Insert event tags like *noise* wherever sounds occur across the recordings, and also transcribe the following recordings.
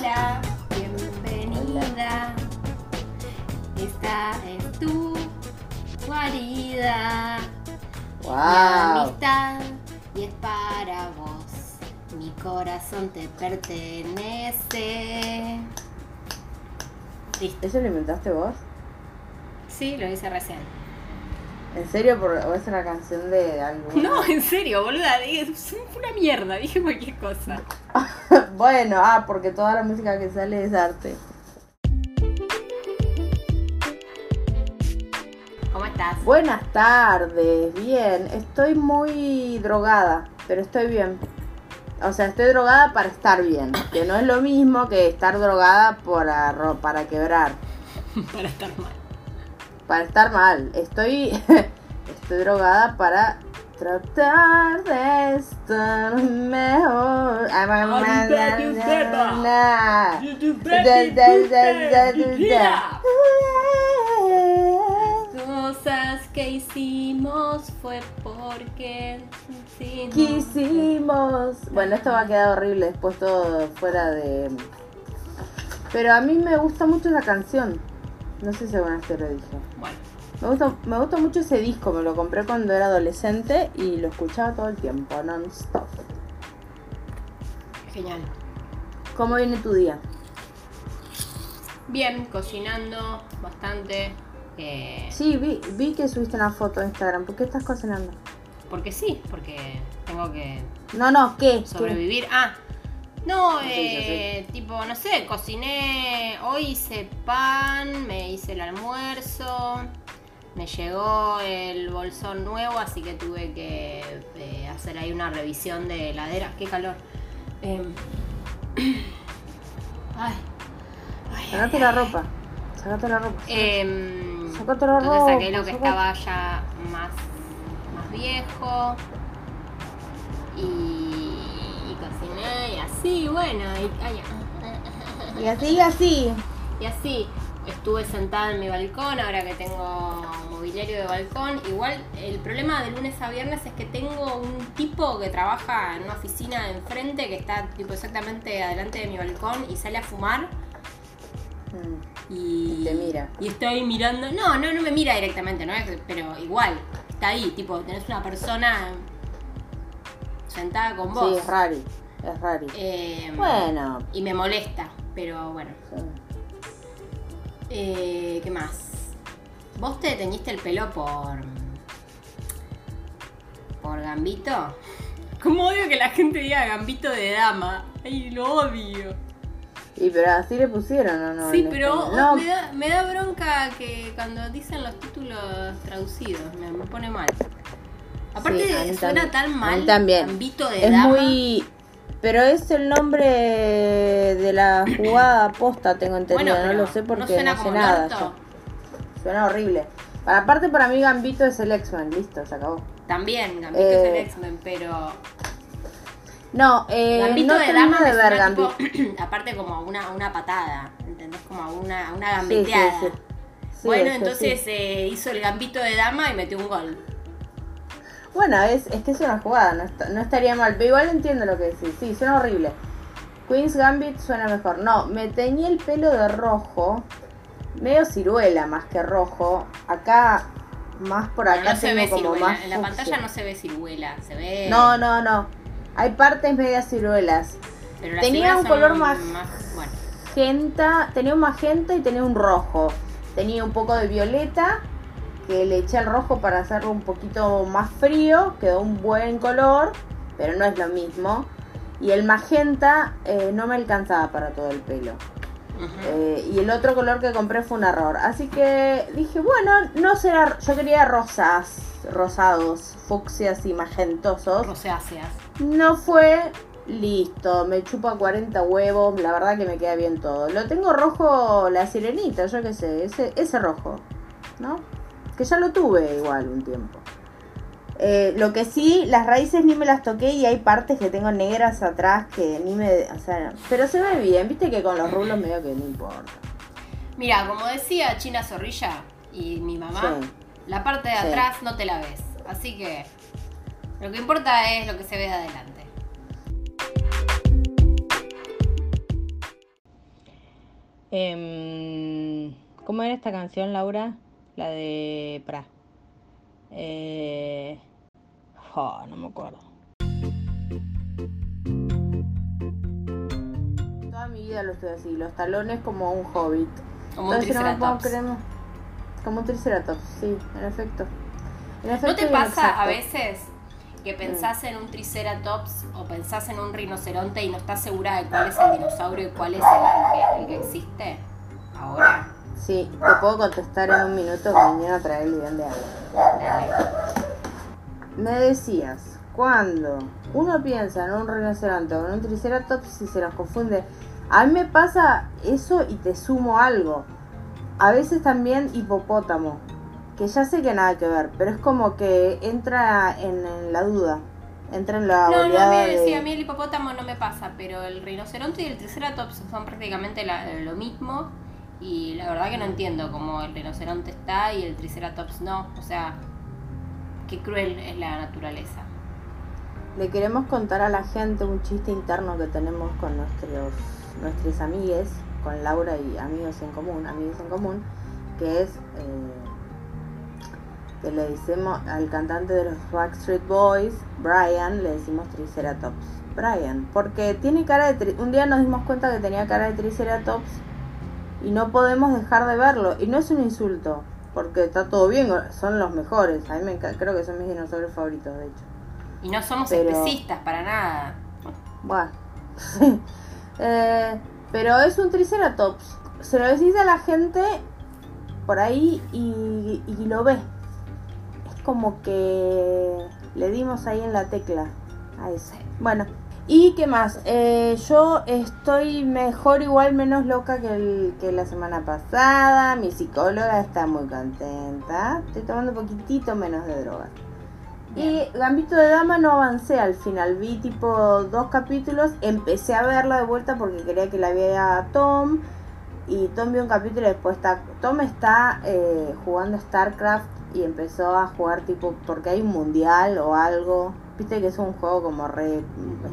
Hola, bienvenida. Esta es tu guarida. Mi ¡Wow! amistad y es para vos. Mi corazón te pertenece. Listo. ¿Eso lo inventaste vos? Sí, lo hice recién. ¿En serio? Por, ¿O es una canción de algún.? No, en serio, boluda. Es una mierda. Dije cualquier cosa. *laughs* *laughs* bueno, ah, porque toda la música que sale es arte. ¿Cómo estás? Buenas tardes, bien. Estoy muy drogada, pero estoy bien. O sea, estoy drogada para estar bien, que no es lo mismo que estar drogada para, para quebrar, *laughs* Para estar mal. para estar mal. Estoy, *laughs* estoy drogada para tratar de estar mejor. That. Cosas que hicimos fue porque quisimos. Quisimos. Bueno, esto va a quedar horrible después todo fuera de. Pero a mí me gusta mucho esa canción. No sé si alguna vez te lo dije. Bueno, Me gusta, me gusta mucho ese disco, me lo compré cuando era adolescente y lo escuchaba todo el tiempo, non-stop. genial. ¿Cómo viene tu día? Bien, cocinando bastante. eh, Sí, vi, vi que subiste una foto en Instagram. ¿Por qué estás cocinando? Porque sí, porque tengo que No, no, ¿qué? ¿Qué? sobrevivir. Ah, no, eh, tipo, no sé, cociné, hoy hice pan, me hice el almuerzo, me llegó el bolsón nuevo, así que tuve que eh, hacer ahí una revisión de heladera. Qué calor. Em, ay, ay, Sacate la ropa. Sacate la ropa. Em, Sacate la entonces ropa, saqué lo que sacate. estaba ya más, más viejo y, y cociné y así, bueno, y, ay, Y así, y así. y así estuve sentada en mi balcón, ahora que tengo mobiliario de balcón. Igual el problema de lunes a viernes es que tengo un tipo que trabaja en una oficina de enfrente que está tipo exactamente adelante de mi balcón y sale a fumar. Mm. Y, Y te mira. Y ahí mirando. No, no, no me mira directamente, ¿no? Pero igual, está ahí, tipo, tenés una persona sentada con vos. Sí, es rari. Es rari. Eh, Bueno. Y me molesta, pero bueno. sí. Eh, ¿Qué más? ¿Vos te teñiste el pelo por. por Gambito? *laughs* ¿Cómo odio que la gente diga Gambito de dama? Ay, lo odio. Y pero así le pusieron, ¿o no? Sí, pero. No, me, da, me da bronca que cuando dicen los títulos traducidos, me, me pone mal. Aparte Sí, suena también. tan mal, también. Gambito de es dama. muy... Pero es el nombre de la jugada posta, tengo entendido. Bueno, no lo sé porque ¿no suena no sé nada. yo. Suena horrible. Para, aparte, para mí Gambito es el X-Men. Listo, se acabó. También, Gambito Eh, es el X-Men, pero No, eh, Gambito no de dama de ver Gambito. tipo, *clears throat* aparte como a una, una patada, ¿entendés? Como a una, una Sí, sí, gambeteada. sí. Sí, bueno, entonces sí. eh, hizo el gambito de dama y metió un gol. Bueno, es, es que es una jugada, no, está- no estaría mal. Pero igual entiendo lo que decís. Sí, suena horrible. Queen's Gambit suena mejor. No, me teñí el pelo de rojo. Medio ciruela más que rojo. Acá, más por Pero acá no se ve como ciruela. más En la fucsia. pantalla no se ve ciruela, se ve. No, no, no. Hay partes medias ciruelas. Pero las tenía un color más- Bueno, Magenta, tenía un magenta y tenía un rojo. Tenía un poco de violeta que le eché al rojo para hacerlo un poquito más frío. Quedó un buen color, pero no es lo mismo. Y el magenta eh, no me alcanzaba para todo el pelo. Eh, y el otro color que compré fue un error. Así que dije, bueno, no será. Yo quería rosas, rosados, fucsias y magentosos. rosáceas. No fue. Listo, me chupa 40 huevos, la verdad que me queda bien todo. Lo tengo rojo la sirenita, yo qué sé, ese, ese rojo, ¿no? Que ya lo tuve igual un tiempo. Eh, lo que sí, las raíces ni me las toqué y hay partes que tengo negras atrás que ni me... O sea, pero se ve bien, viste que con los rulos medio que no importa. Mira, como decía China Zorrilla y mi mamá, Sí. la parte de Sí. atrás no te la ves. Así que lo que importa es lo que se ve de adelante. Em, ¿Cómo era esta canción, Laura? La de... Pra. Eh... oh, no me acuerdo. Toda mi vida lo estoy así, los talones como un hobbit. Como un Entonces, no me puedo triceratops. creer- Como un triceratops, sí, en efecto. En ¿No te pasa a veces que pensás en un triceratops o pensás en un rinoceronte y no estás segura de cuál es el dinosaurio y cuál es el, el que, el que existe ahora? Sí, te puedo contestar en un minuto que mañana a traer el guion de algo. Me decías, cuando uno piensa en un rinoceronte o en un triceratops y se nos confunde, a mí me pasa eso y te sumo algo. A veces también hipopótamo, que ya sé que nada que ver, pero es como que entra en, en la duda, entra en la No, no, a oleada mí, de... sí, a mí el hipopótamo no me pasa, pero el rinoceronte y el triceratops son prácticamente la- lo mismo y la verdad que no entiendo cómo el rinoceronte está y el triceratops no. O sea, qué cruel es la naturaleza. Le queremos contar a la gente un chiste interno que tenemos con nuestros nuestros amigues, con Laura y amigos en común, amigos en común, que es eh, que le decimos al cantante de los Backstreet Boys, Brian, le decimos Triceratops. Brian, porque tiene cara de un día nos dimos cuenta que tenía cara de Triceratops y no podemos dejar de verlo y no es un insulto, porque está todo bien, son los mejores. A mí me creo que son mis dinosaurios favoritos, de hecho. Y no somos Pero- especistas para nada. Bueno. *laughs* Eh, pero es un triceratops. Se lo decís a la gente por ahí y, y lo ve. Es como que le dimos ahí en la tecla a eso. Bueno. ¿Y qué más? Eh, yo estoy mejor, igual menos loca que, el- que la semana pasada. Mi psicóloga está muy contenta. Estoy tomando un poquitito menos de drogas. Y Gambito de Dama no avancé al final, vi tipo dos capítulos, empecé a verla de vuelta porque quería que la viera Tom y Tom vio un capítulo y después está, Tom está eh, jugando StarCraft y empezó a jugar tipo porque hay un mundial o algo, viste que es un juego como re...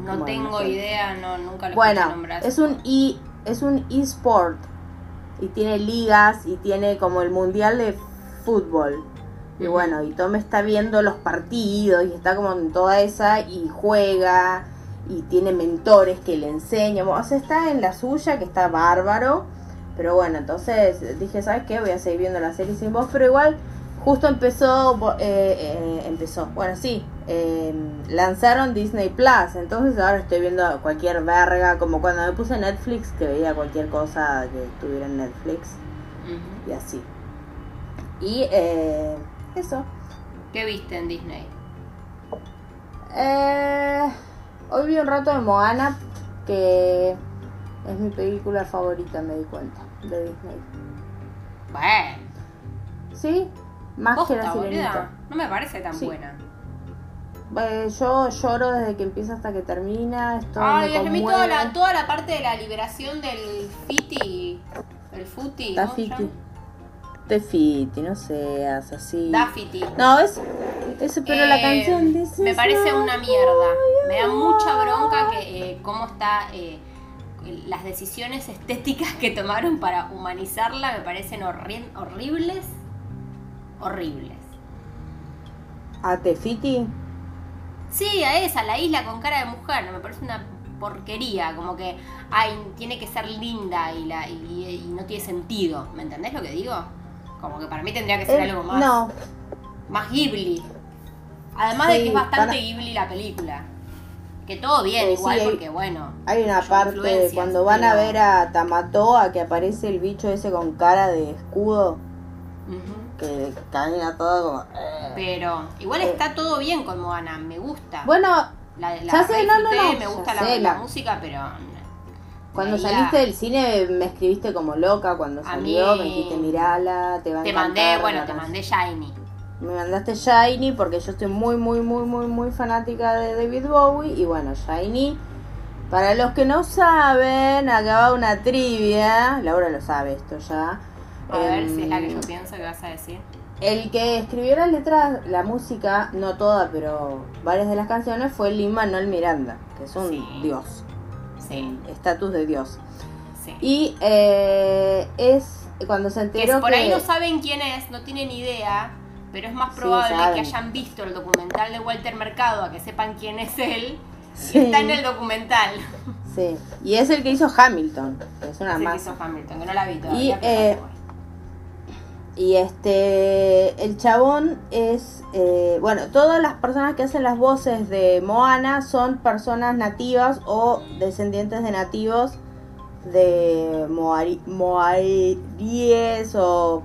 No como, tengo sé. idea, no, nunca lo Bueno, nombrar. es un e es un eSport y tiene ligas y tiene como el mundial de fútbol. Y bueno, y Tom está viendo los partidos y está como en toda esa y juega y tiene mentores que le enseñan. O sea, está en la suya que está bárbaro. Pero bueno, entonces dije, ¿sabes qué? Voy a seguir viendo la serie sin voz. Pero igual, justo empezó, eh, eh, empezó, bueno, sí, eh, lanzaron Disney Plus. Entonces ahora estoy viendo cualquier verga, como cuando me puse Netflix, que veía cualquier cosa que estuviera en Netflix y así. Y eh, eso. ¿Qué viste en Disney? Eh, hoy vi un rato de Moana, que es mi película favorita, me di cuenta, de Disney. Bueno, ¿Sí? Más que la boluda. sirenita. No me parece tan Sí. buena. Eh, yo lloro desde que empieza hasta que termina. Ay, a mí toda la, toda la parte de la liberación del Fiti. El Futi. ¿cómo se Tafiti. llama? Tefiti, no seas así. Dafiti. No, es. Eso, pero la Eh, canción dice. Me parece una mierda. Me da mucha bronca que eh, cómo está. eh, las decisiones estéticas que tomaron para humanizarla me parecen horri- horribles. Horribles. ¿A Tefiti? Sí, a esa, la isla con cara de mujer, me parece una porquería, como que, ay, tiene que ser linda y, la, y, y no tiene sentido, ¿me entendés lo que digo? Como que para mí tendría que ser Eh, algo más, No, más Ghibli. Además de que es bastante para- Ghibli la película. Que todo bien, Eh, igual, sí, hay- porque bueno. Hay una parte cuando van a ver a Tamatoa que aparece el bicho ese con cara de escudo. Que camina todo como. eh. Pero igual Eh. está todo bien con Moana, me gusta. Bueno, la, la ya sé, no, no, no, me gusta la, sé, la la- música, pero. cuando saliste del cine me escribiste como loca cuando salió, mí- me dijiste mirala, te va a Te encantar mandé, bueno, te canción". mandé Shiny. Me mandaste Shiny porque yo estoy muy, muy, muy, muy, muy fanática de David Bowie. Y bueno, Shiny, para los que no saben, acá va una trivia. Laura lo sabe esto ya. A ver Em, si es la que yo pienso que vas a decir. El que escribió las letras, la música, no toda, pero varias de las canciones, fue Lin Manuel Miranda, que es un Sí. dios, Sí, estatus de dios. Sí. Y eh, es cuando se Que enteró por que... ahí no saben quién es, no tienen idea, pero es más probable que hayan visto el documental de Walter Mercado a que sepan quién es él. Sí. Está en el documental. Sí, y es el que hizo Hamilton, es una masa. hizo Hamilton, que no la vi todavía. Y, eh. Y este, el chabón es, eh, bueno, todas las personas que hacen las voces de Moana son personas nativas o descendientes de nativos de Moari, Moaríes o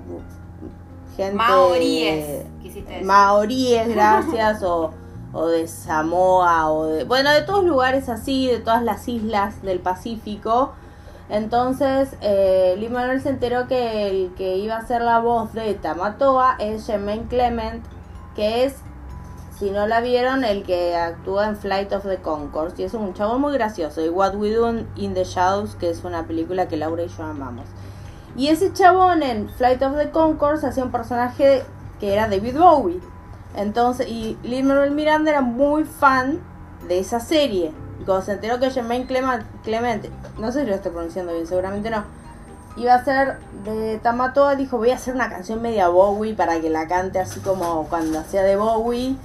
gente... Maoríes, quisiste decir. Maoríes, *laughs* gracias, o, o de Samoa, o de, bueno, de todos lugares así, de todas las islas del Pacífico. Entonces, eh, Lin Manuel se enteró que el que iba a ser la voz de Tamatoa es Jermaine Clement, que es, si no la vieron, el que actúa en Flight of the Conchords. Y es un chabón muy gracioso. Y What We Do in the Shadows, que es una película que Laura y yo amamos. Y ese chabón en Flight of the Conchords hacía un personaje que era David Bowie. Entonces, y Lin Manuel Miranda era muy fan de esa serie. Y cuando se enteró que Jermaine Clement, Clemente, no sé si lo estoy pronunciando bien, seguramente no, iba a ser de Tamatoa, dijo: Voy a hacer una canción media Bowie para que la cante así como cuando hacía de Bowie.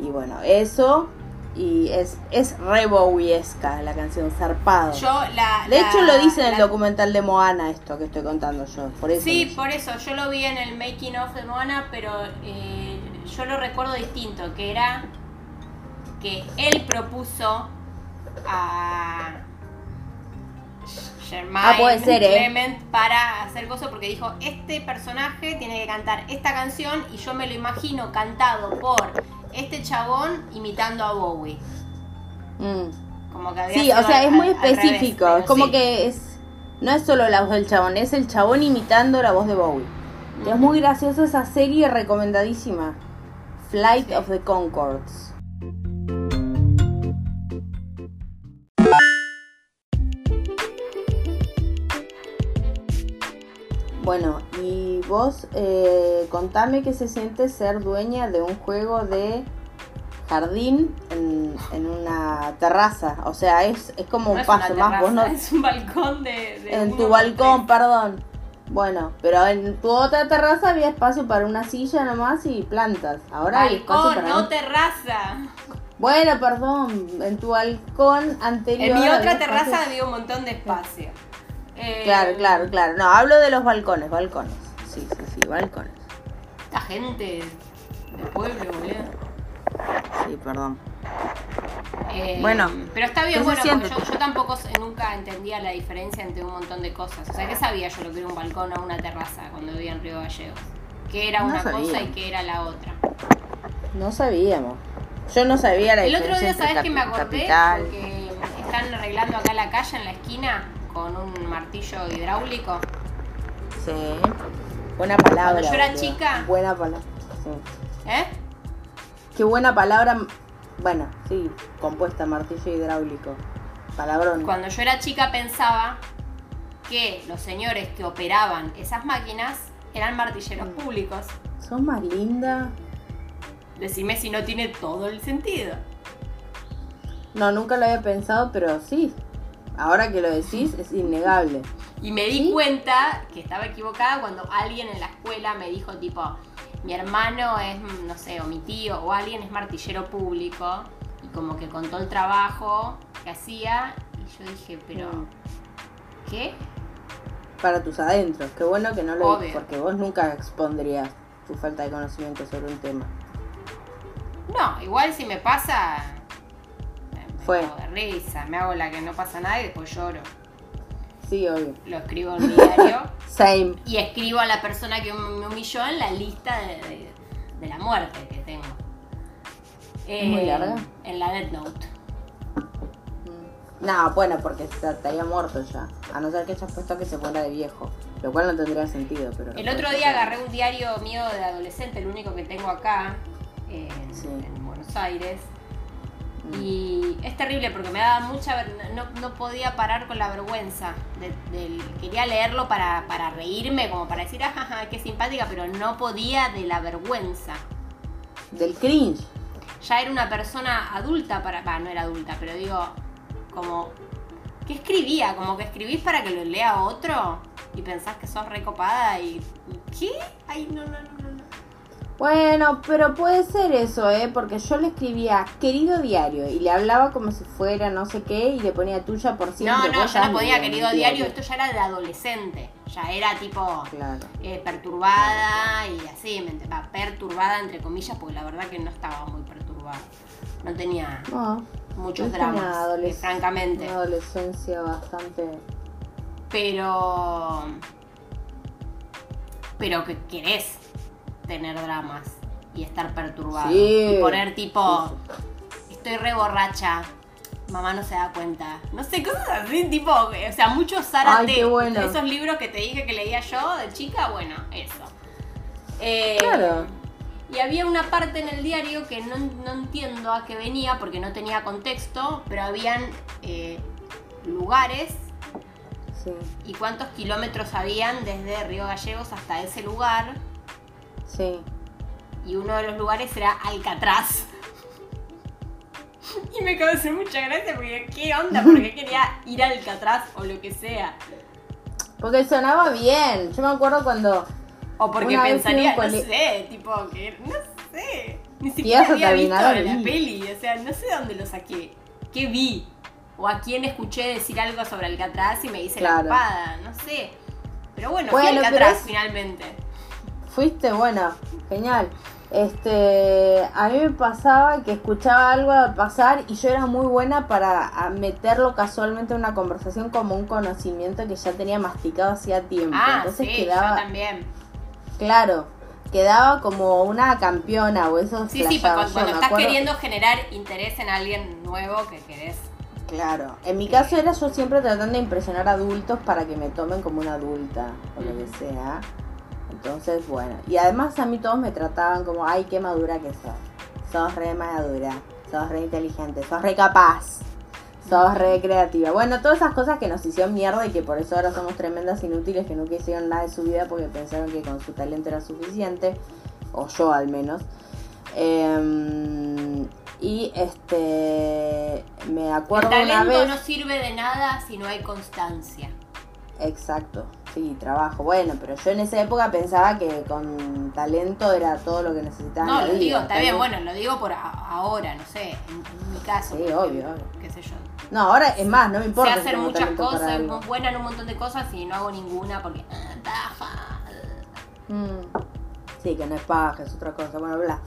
Y bueno, eso. Y es, es re Bowiesca la canción, zarpado. Yo la. de la- hecho, lo dice en el la- documental de Moana, esto que estoy contando yo. Por eso Sí, por eso, yo lo vi en el making of de Moana, pero eh, yo lo recuerdo distinto, que era que él propuso a Germain Ah, puede ser, ¿eh? Clement para hacer cosas porque dijo, este personaje tiene que cantar esta canción y yo me lo imagino cantado por este chabón imitando a Bowie. Mm. Como que había Sí, o sea, al- es muy revés, específico. es como sí. que es. No es solo la voz del chabón, es el chabón imitando la voz de Bowie. Que es muy graciosa esa serie, recomendadísima. Flight Sí. of the Concords. Bueno, y vos eh, contame qué se siente ser dueña de un juego de jardín en, en una terraza. O sea, es, es como No un es una paso más. Vos no, *laughs* Es un balcón de. de en tu balcón, tres. perdón. Bueno, pero en tu otra terraza había espacio para una silla nomás y plantas. Ahora hay espacio Balcón, para... no terraza. Bueno, perdón, en tu balcón anterior... En mi otra espacio- terraza había un montón de espacio. Eh, Claro, claro, claro. No, hablo de los balcones, balcones. Sí, sí, sí, balcones. Esta gente del pueblo, boludo. Sí, perdón. Eh, Bueno, pero está ¿qué bien, bueno, porque yo, yo tampoco nunca entendía la diferencia entre un montón de cosas. O sea, ¿qué sabía yo lo que era un balcón o una terraza cuando vivía en Río Gallegos? ¿Qué era No una sabía. cosa y qué era la otra? No sabíamos. Yo no sabía la El otro diferencia día, entre ¿sabes que me acordé? capital. Porque están arreglando acá la calle en la esquina con un martillo hidráulico. Sí. Buena palabra. Cuando yo era chica- Buena palabra. Sí. ¿Eh? Qué buena palabra. Bueno, sí, compuesta, martillo hidráulico. Palabrón. Cuando yo era chica pensaba que los señores que operaban esas máquinas eran martilleros públicos. Sos más linda. Decime si no tiene todo el sentido. No, nunca lo había pensado, pero sí. Ahora que lo decís, es innegable. Y me di ¿Sí? cuenta que estaba equivocada cuando alguien en la escuela me dijo tipo, mi hermano es, no sé, o mi tío o alguien es martillero público. Y como que contó el trabajo que hacía. Y yo dije, pero, Mm. ¿qué? Para tus adentros. Qué bueno que no lo Obvio. dices, porque vos nunca expondrías tu falta de conocimiento sobre un tema. No, igual si me pasa, me Fue. de risa, me hago la que no pasa nada y después lloro. Sí, obvio. Lo escribo en mi diario *laughs* Same. y escribo a la persona que me humilló en la lista de, de- de la muerte que tengo. ¿Es muy larga? En la Death Note. Mm. No, bueno, porque te- estaría muerto ya. A no ser que hayas puesto que se muera de viejo. Lo cual no tendría sentido, pero... El otro día agarré un diario mío de adolescente, el único que tengo acá, en, Sí. en Buenos Aires. Y es terrible porque me daba mucha no, no podía parar con la vergüenza. de- quería leerlo para, para reírme, como para decir, ajaja, qué simpática, pero no podía de la vergüenza. Del cringe. Ya era una persona adulta para. Va, no era adulta, pero digo, como ¿Qué escribía? Como que escribís para que lo lea otro y pensás que sos recopada y. ¿Qué? Ay, no, no, no, no. No. Bueno, pero puede ser eso, ¿eh? Porque yo le escribía querido diario y le hablaba como si fuera no sé qué y le ponía tuya por siempre. No, no, yo no ya podía, querido diario, esto ya era de adolescente. Ya era tipo Claro. eh, perturbada y así, me va, perturbada entre comillas, porque la verdad que no estaba muy perturbada. No tenía No, muchos dramas, eh, francamente. Una adolescencia bastante. Pero. Pero que querés tener dramas y estar perturbado. Sí. Y poner tipo. Estoy re borracha. Mamá no se da cuenta. No sé, cosas así, tipo. O sea, muchos Zárate. Bueno. Esos libros que te dije que leía yo de chica, bueno, eso. Eh, Claro. Y había una parte en el diario que no, no entiendo a qué venía porque no tenía contexto, pero habían eh, lugares Sí, y cuántos kilómetros habían desde Río Gallegos hasta ese lugar. Sí. Y uno de los lugares era Alcatraz. Y me causó mucha gracia porque, ¿qué onda? Porque quería ir a Alcatraz o lo que sea. Porque sonaba bien. Yo me acuerdo cuando. O porque pensaría, no sé, tipo, que no sé. Ni siquiera había visto la peli, o sea, no sé dónde lo saqué. ¿Qué vi? O a quién escuché decir algo sobre Alcatraz y me hice la ocupada, no sé. Pero bueno, fui Bueno, a Alcatraz es- finalmente. Fuiste, bueno, genial. Este, a mí me pasaba que escuchaba algo al pasar y yo era muy buena para meterlo casualmente en una conversación como un conocimiento que ya tenía masticado hacía tiempo. Ah, Entonces sí, quedaba, yo también. claro, quedaba como una campeona o eso Sí, sí, cuando, cuando estás acuerdo- queriendo generar interés en alguien nuevo que querés. Claro, en mi caso era yo siempre tratando de impresionar adultos para que me tomen como una adulta o lo que sea. Entonces, bueno, y además a mí todos me trataban como, ay, qué madura que sos. Sos re madura, sos re inteligente, sos re capaz, sos re creativa. Bueno, todas esas cosas que nos hicieron mierda y que por eso ahora somos tremendas inútiles que nunca hicieron nada de su vida porque pensaron que con su talento era suficiente, o yo al menos. Em, y este, me El acuerdo una talento vez... no sirve de nada si no hay constancia. Exacto, sí, trabajo. Bueno, pero yo en esa época pensaba que con talento era todo lo que necesitaba. No, lo vida, digo, está bien, bueno, lo digo por a- ahora, no sé, en, mi caso. Sí, obvio, obvio. Qué sé yo. No, ahora es más, no me importa. sé hacer muchas cosas, buena en un montón de cosas y no hago ninguna porque. ah. Mm, Sí, que no es paja, es otra cosa, bueno, bla.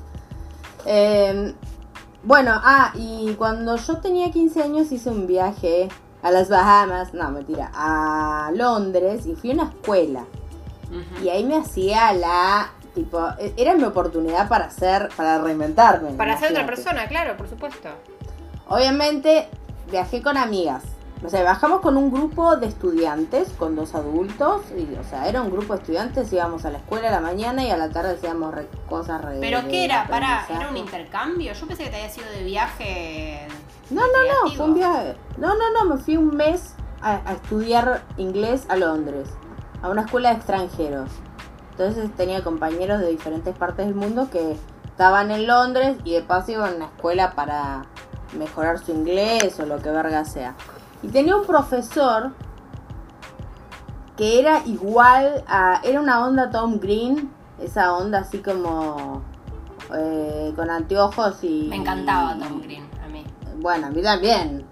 Eh, bueno, ah, y cuando yo tenía 15 años hice un viaje a las Bahamas, no, mentira, a Londres y fui a una escuela. Y ahí me hacía la, tipo, e- era mi oportunidad para hacer, para reinventarme. Para ser otra persona, claro, por supuesto. Obviamente viajé con amigas. O sea, bajamos con un grupo de estudiantes, con dos adultos. Y, o sea, era un grupo de estudiantes, íbamos a la escuela a la mañana y a la tarde hacíamos re- cosas re. ¿Pero qué era? Para. ¿Era un intercambio? Yo pensé que te había sido de viaje. No, no, no, fue un viaje. No, no, no, me fui un mes a, a estudiar inglés a Londres, a una escuela de extranjeros. Entonces tenía compañeros de diferentes partes del mundo que estaban en Londres y de paso iban a una escuela para mejorar su inglés o lo que verga sea. Y tenía un profesor que era igual a. Era una onda Tom Green, esa onda así como. eh, con anteojos y. Me encantaba Tom Green, a mí. Bueno, a mí también.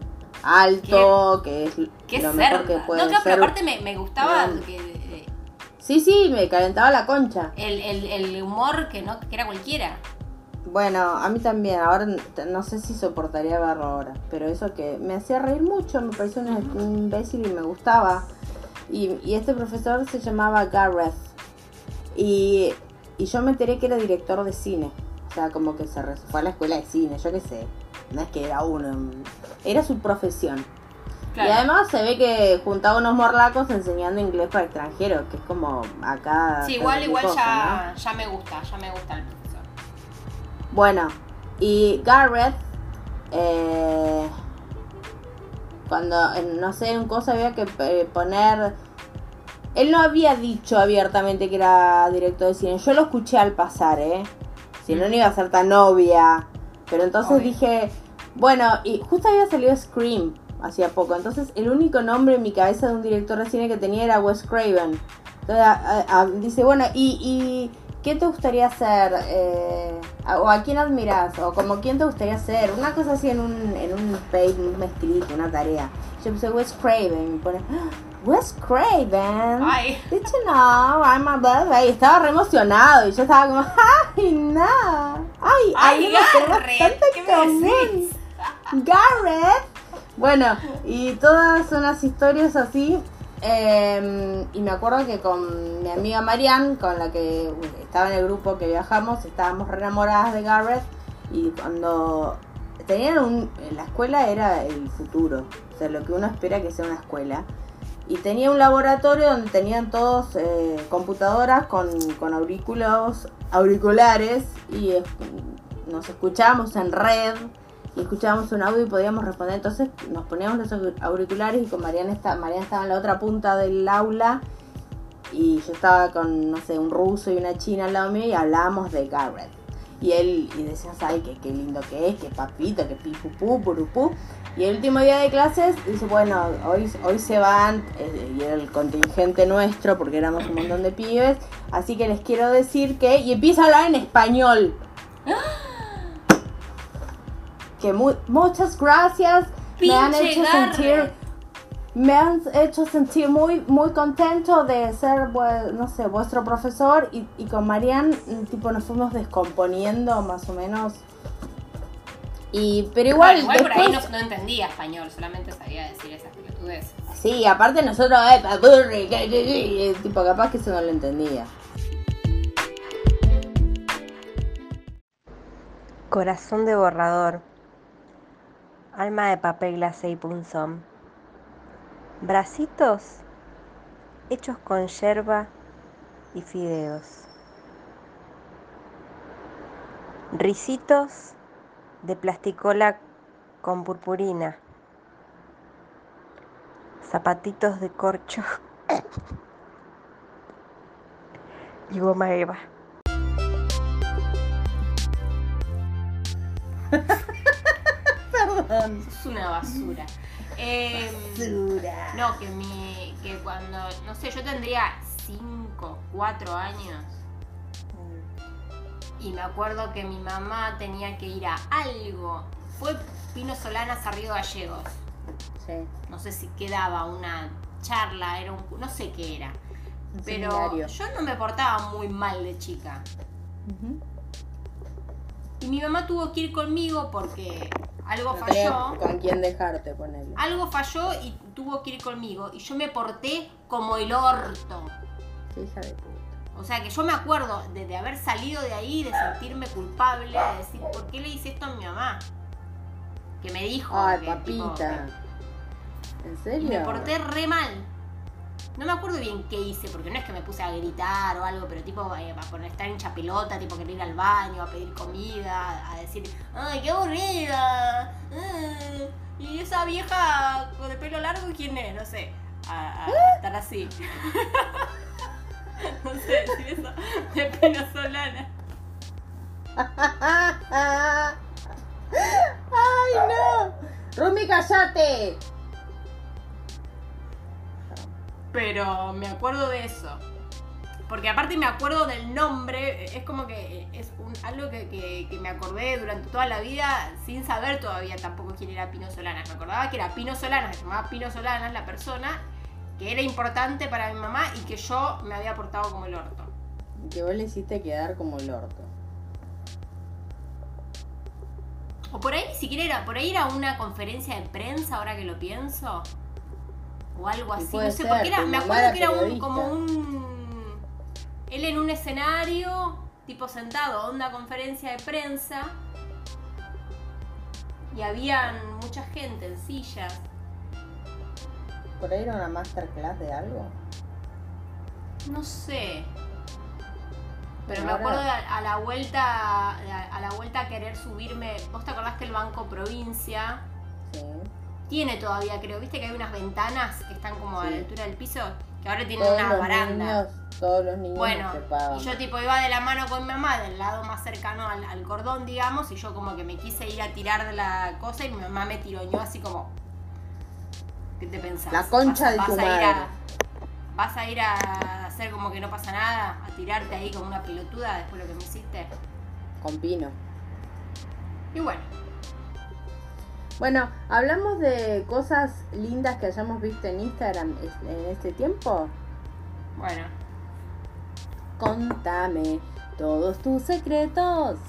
Alto, que es Qué lo mejor que puede No, claro, pero ser. aparte me, me gustaba que, eh, Sí, sí, me calentaba la concha. el, el, el humor que no que era cualquiera. Bueno, a mí también. Ahora no sé si soportaría verlo ahora. Pero eso que me hacía reír mucho, me parecía un, imbécil y me gustaba. Y, y este profesor se llamaba Gareth. Y, y yo me enteré que era director de cine. O sea, como que se fue a la escuela de cine, yo qué sé. No es que era uno. Era su profesión. Claro. Y además se ve que juntaba unos morlacos enseñando inglés para extranjeros, que es como acá. sí, igual, igual cosa, ya, ya me gusta, ya me gusta. Bueno, y Garrett, eh, cuando, no sé, en un cosa había que eh, poner. Él no había dicho abiertamente que era director de cine. Yo lo escuché al pasar, ¿eh? Si no, no iba a ser tan obvia. Pero entonces Obvio. dije, bueno, y justo había salido Scream. hacía poco. Entonces, el único nombre en mi cabeza de un director de cine que tenía era Wes Craven. Entonces, a- a- a- dice, bueno, ¿y, y qué te gustaría hacer? Eh, ¿O a quién admiras? ¿O como quién te gustaría ser? Una cosa así en un, en un page, un escrito, una tarea. Yo puse Wes Craven me pone, "Ah, Wes Craven. Ay. Did you know I'm a baby? Estaba re emocionado y yo estaba como, ¡ay, no! ¡Ay, Ay, Garrett, tanto ¿qué en me común! decís? Garrett. Bueno, y todas unas historias así. Eh, y me acuerdo que con mi amiga Marianne, con la que estaba en el grupo que viajamos, estábamos re enamoradas de Garrett. Y cuando tenían un. La escuela era el futuro. O sea, lo que uno espera que sea una escuela. Y tenía un laboratorio donde tenían todos eh, computadoras con, con auriculares, auriculares y nos escuchábamos en red y escuchábamos un audio y podíamos responder. Entonces nos poníamos los aur- auriculares y con Mariana, está, Mariana estaba en la otra punta del aula y yo estaba con, no sé, un ruso y una china al lado mío y hablábamos de Garrett. Y él, y decías, ay, qué, qué lindo que es, qué papito, qué pipupú, purupú. Y el último día de clases dice, bueno, hoy, hoy se van, eh, y era el contingente nuestro, porque éramos un montón de pibes, así que les quiero decir que, y empieza a hablar en español. *gasps* Que mu- muchas gracias, me han hecho sentir me han hecho sentir muy muy contento de ser no sé vuestro profesor y, y con Marian mm, tipo nos fuimos descomponiendo más o menos y pero igual, Bueno, igual por ahí no, no entendía español, solamente sabía decir esas pelotudeces. sí aparte nosotros eh, tipo capaz que eso no lo entendía Corazón de borrador. Alma de papel glacé y punzón. Bracitos hechos con yerba y fideos. Risitos de plasticola con purpurina. Zapatitos de corcho. *coughs* y goma eva. *laughs* Es una basura. Em, No, que mi. que cuando. No sé, yo tendría 5, 4 años. Y me acuerdo que mi mamá tenía que ir a algo. Fue Pino Solanas a Río Gallegos. sí No sé si quedaba una charla, era un. no sé qué era. un Pero seminario. yo no me portaba muy mal de chica. Y mi mamá tuvo que ir conmigo porque algo No falló. con quién dejarte ponerle Algo falló y tuvo que ir conmigo. Y yo me porté como el orto. Qué hija de puta O sea que yo me acuerdo de, de haber salido de ahí, de sentirme culpable, de decir, ¿por qué le hice esto a mi mamá? Que me dijo. ay que, tipo, papita en y serio me porté re mal. No me acuerdo bien qué hice, porque no es que me puse a gritar o algo, pero tipo eh, a poner estar hincha pelota, tipo querer ir al baño, a pedir comida, a decir, ¡ay, qué aburrida! eh, ¿Y esa vieja con el pelo largo quién es? No sé. A, a estar así. *laughs* no sé decir eso de pelo solana. *laughs* ¡Ay, no! ¡Rumi, cállate! Pero me acuerdo de eso. Porque aparte me acuerdo del nombre, es como que es un, algo que, que- que me acordé durante toda la vida sin saber todavía tampoco quién era Pino Solanas. Me acordaba que era Pino Solanas, se llamaba Pino Solanas la persona, que era importante para mi mamá y que yo me había portado como el orto. Que vos le hiciste quedar como el orto. O por ahí ni siquiera era, por ahí era una conferencia de prensa, ahora que lo pienso. O algo así, no sé, ser, porque era, me acuerdo que era un, como un... Él en un escenario, tipo sentado, onda conferencia de prensa. Y habían mucha gente en sillas. ¿Por ahí era una masterclass de algo? No sé. Pero me ahora- acuerdo de a, a la vuelta a, a la vuelta a querer subirme. ¿Vos te acordás que el Banco Provincia Sí. Tiene todavía, creo, viste que hay unas ventanas que están como a la altura del piso, que ahora tienen Todos una los baranda. niños, todos los niños Bueno, y yo tipo iba de la mano con mi mamá, del lado más cercano al, al cordón, digamos, y yo como que me quise ir a tirar de la cosa y mi mamá me tiroñó así como... ¿Qué te pensás? La concha de ¿Vas- tu vas a ir madre. a- ¿Vas a ir a hacer como que no pasa nada? ¿A tirarte ahí como una pelotuda después de lo que me hiciste? Con Pino. Y bueno, Bueno, hablamos de cosas lindas que hayamos visto en Instagram en este tiempo. bueno. Contame todos tus secretos.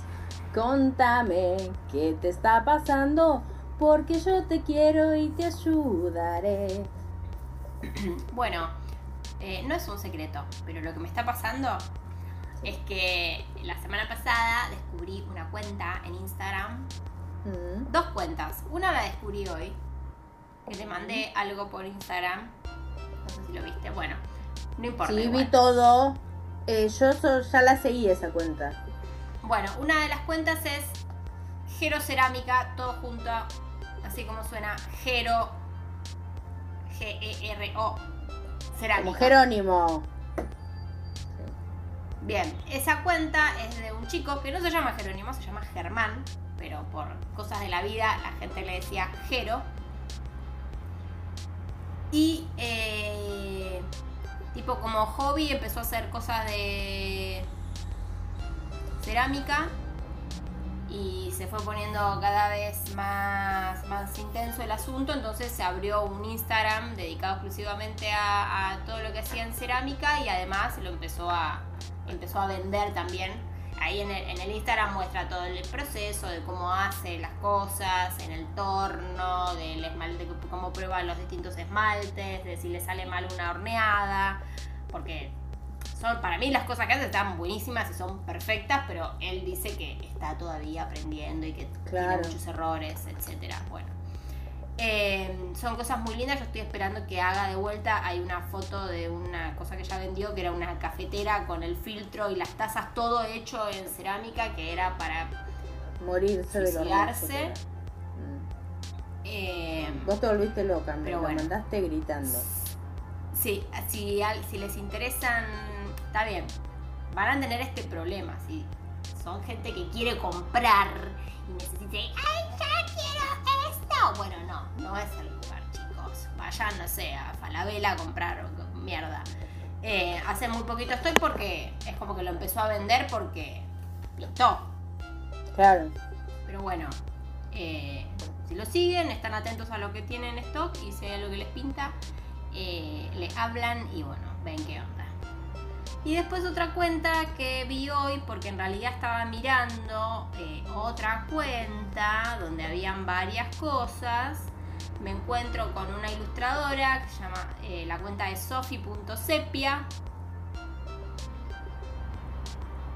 Contame qué te está pasando. Porque yo te quiero y te ayudaré. *clears throat* Bueno, eh, no es un secreto, pero lo que me está pasando es que la semana pasada descubrí una cuenta en Instagram, Mm. dos cuentas. Una la descubrí hoy, que te mandé algo por Instagram. No sé si lo viste. Bueno, no importa. Sí, igual. vi todo. Eh, yo so- ya la seguí esa cuenta. Bueno, una de las cuentas es Gero Cerámica, todo junto, así como suena, Gero, G-E-R-O, Cerámica. Como Jerónimo. Bien, esa cuenta es de un chico que no se llama Jerónimo, se llama Germán, pero por cosas de la vida la gente le decía Jero. Y eh, tipo como hobby empezó a hacer cosas de cerámica y se fue poniendo cada vez más, más intenso el asunto, entonces se abrió un Instagram dedicado exclusivamente a, a todo lo que hacía en cerámica y además lo empezó a, empezó a vender también. Ahí en el, en el Instagram muestra todo el proceso de cómo hace las cosas, en el torno, del esmalte, cómo prueba los distintos esmaltes, de si le sale mal una horneada, porque son para mí las cosas que hace están buenísimas y son perfectas, pero él dice que está todavía aprendiendo y que tiene muchos errores, etcétera. Bueno, eh, son cosas muy lindas. Yo estoy esperando que haga de vuelta. Hay una foto de una cosa que ya vendió, que era una cafetera con el filtro y las tazas, todo hecho en cerámica, que era para. Morirse Suicidarse. eh, Vos te volviste loca, me Pero lo bueno. mandaste gritando. Sí, si, si les interesan, está bien. Van a tener este problema. Si son gente que quiere comprar y necesita, ¡ay, ya quiero esto! Bueno, no, no es el lugar, chicos. Vayan, no sé, a Falabella a comprar mierda. Eh, hace muy poquito estoy porque es como que lo empezó a vender porque pintó. Claro. Pero bueno, eh, si lo siguen, están atentos a lo que tienen en stock y si hay algo que les pinta, eh, le hablan y bueno, ven qué onda. Y después otra cuenta que vi hoy, porque en realidad estaba mirando eh, otra cuenta donde habían varias cosas. Me encuentro con una ilustradora que se llama, eh, la cuenta es sofi.sepia.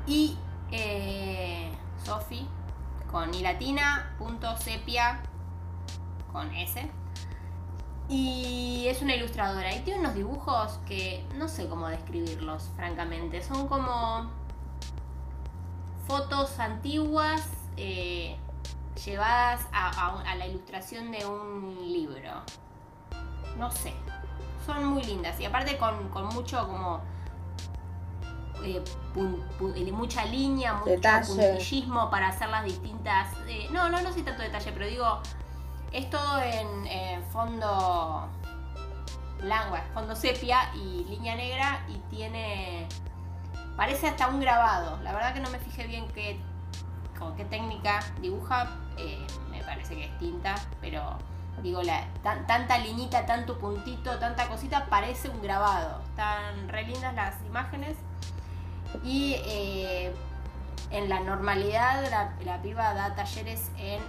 Y eh, Sofi con i con S. Y es una ilustradora y tiene unos dibujos que no sé cómo describirlos, francamente. Son como fotos antiguas eh, llevadas a, a un- a la ilustración de un libro. No sé. Son muy lindas y aparte con, con mucho como eh, pun- pun- eh, mucha línea, mucho Detalle. puntillismo para hacer las distintas. eh, no, no, no sé tanto detalle, pero digo, es todo en fondo blanco, fondo sepia y línea negra y tiene. Parece hasta un grabado. La verdad que no me fijé bien qué, con qué técnica dibuja. eh, me parece que es tinta, pero digo, tanta liñita, tanto puntito, tanta cosita, parece un grabado. Están re lindas las imágenes. Y eh, en la normalidad la, la piba da talleres en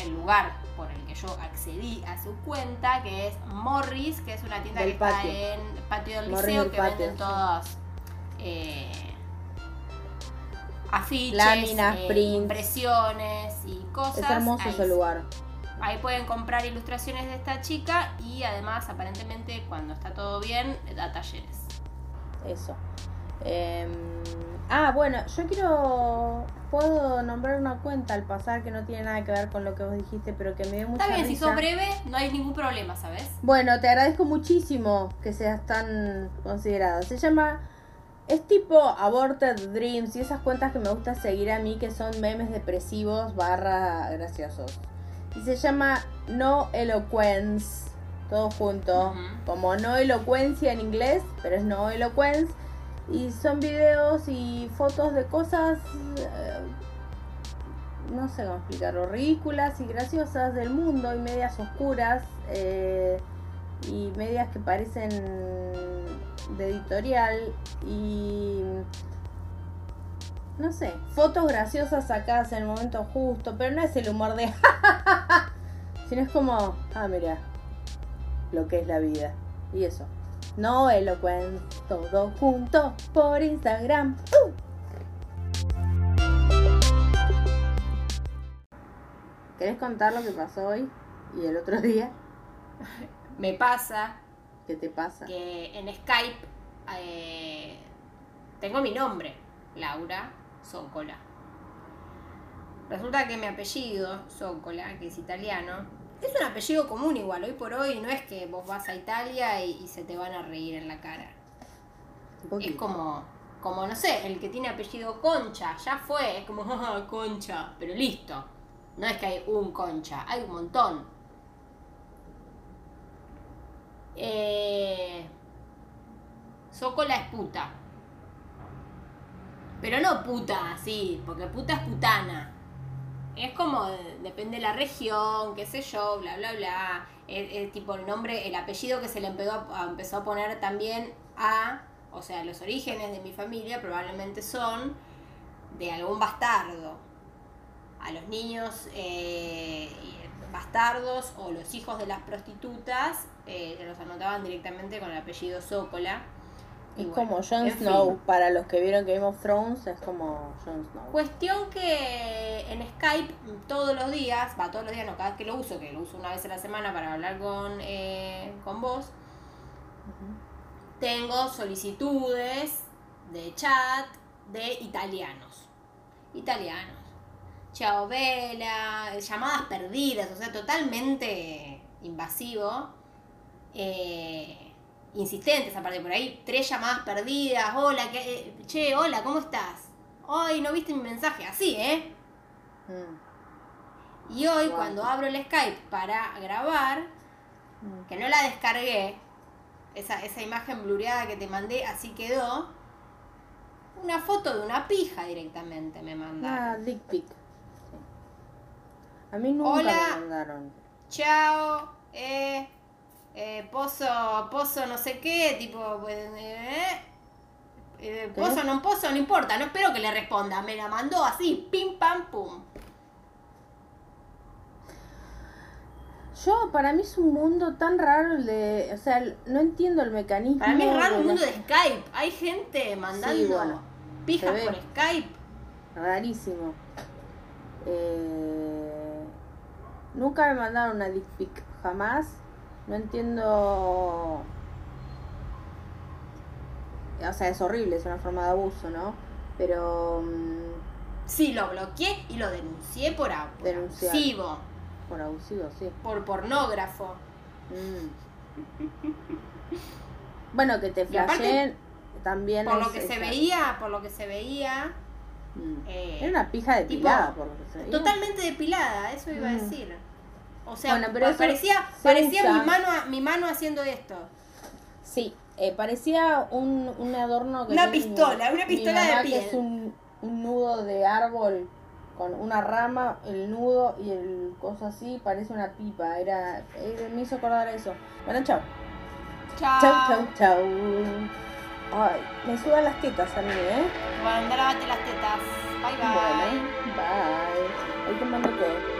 el lugar por el que yo accedí a su cuenta, que es Morris, que es una tienda Del que patio. está en Patio del Morris Liceo, del que patio, venden todos eh, afiches, Láminas, eh, prints. impresiones y cosas. Es hermoso Ahí ese lugar. Ahí pueden comprar ilustraciones de esta chica y además aparentemente cuando está todo bien da talleres. Eso. Em, ah, bueno, yo quiero. Puedo nombrar una cuenta al pasar que no tiene nada que ver con lo que vos dijiste, pero que me dio mucha Está bien, si sos breve no hay ningún problema, ¿sabes? Bueno, te agradezco muchísimo que seas tan considerado. Se llama. Es tipo Aborted Dreams y esas cuentas que me gusta seguir a mí que son memes depresivos barra graciosos. Y se llama No Eloquence, todo junto. Como no elocuencia en inglés, pero es no eloquence. Y son videos y fotos de cosas, eh, no sé cómo explicarlo, ridículas y graciosas del mundo y medias oscuras eh, y medias que parecen de editorial y no sé, fotos graciosas sacadas en el momento justo, pero no es el humor de *laughs* sino es como, ah, mira, lo que es la vida. Y eso. No elocuente, todo junto por Instagram. ¡Uh! ¿Querés contar lo que pasó hoy y el otro día? *laughs* Me pasa ¿Qué te pasa? que en Skype eh, tengo mi nombre, Laura Zócola. Resulta que mi apellido, Zócola, que es italiano, es un apellido común igual. Hoy por hoy no es que vos vas a Italia y, y se te van a reír en la cara. Es como, como, no sé, el que tiene apellido Concha, ya fue, es como, *laughs* "Ah, Concha, pero listo. No es que hay un Concha, hay un montón. Eh, Zócola es puta. Pero no puta, sí, porque puta es putana. Es como, eh, depende de la región, qué sé yo, bla, bla, bla. Es, tipo el nombre, el apellido que se le empezó a, empezó a poner también a, o sea, los orígenes de mi familia probablemente son de algún bastardo. A los niños eh, bastardos o los hijos de las prostitutas eh, se los anotaban directamente con el apellido Zócola. Es bueno, como Jon fin. Snow. Para los que vieron Game of Thrones, es como Jon Snow. Cuestión que en Skype todos los días, va todos los días, no, cada vez que lo uso, que lo uso una vez a la semana para hablar con, eh, con vos, tengo solicitudes de chat de italianos. Italianos. Ciao Bella, llamadas perdidas, o sea, totalmente invasivo. Eh, insistentes, aparte por ahí, tres llamadas perdidas. Hola, ¿qué- eh, che, hola, ¿cómo estás? Ay, no viste mi mensaje, así, ¿eh? Mm, Y hoy, cuando abro el Skype para grabar, mm. que no la descargué, esa, esa imagen blureada que te mandé, así quedó. Una foto de una pija directamente me Ah, mandaron. dick pic. A mí nunca Hola. me mandaron. Chao, eh, eh, pozo, pozo no sé qué, tipo, pues, eh, eh, pozo, no pozo, no importa, no espero que le responda, me la mandó así, pim pam pum. Yo, para mí es un mundo tan raro el de. O sea, no entiendo el mecanismo. Para mí es raro el mundo de Skype, hay gente mandando bueno, pijas por Skype. Rarísimo. Eh, nunca me mandaron una dick pic, jamás. No entiendo. O sea, es horrible, es una forma de abuso, ¿no? Pero. mm, Sí, lo bloqueé y lo denuncié por abusivo, por abusivo, sí. por pornógrafo. Mm. Bueno, que te flasheen también Por es lo que se veía, por lo que se veía, Mm. eh, Era una pija depilada, por lo que se veía. totalmente depilada, eso iba a Mm. decir. O sea, Bueno, pero parecía, parecía usa. mi mano, mi mano haciendo esto. Sí, eh, parecía un, un adorno que Una mi- pistola, una mi pistola de mamá, piel. Que es un, un nudo de árbol con una rama, el nudo y el coso así, parece una pipa. Era, eh, me hizo acordar a eso. Bueno, chao. Chao. Chau, chau, chau. Ay, me sudan las tetas a mí, ¿eh? Bueno, anda, lavate las tetas. Bye bye. Bueno, bye. Ahí te mando todo.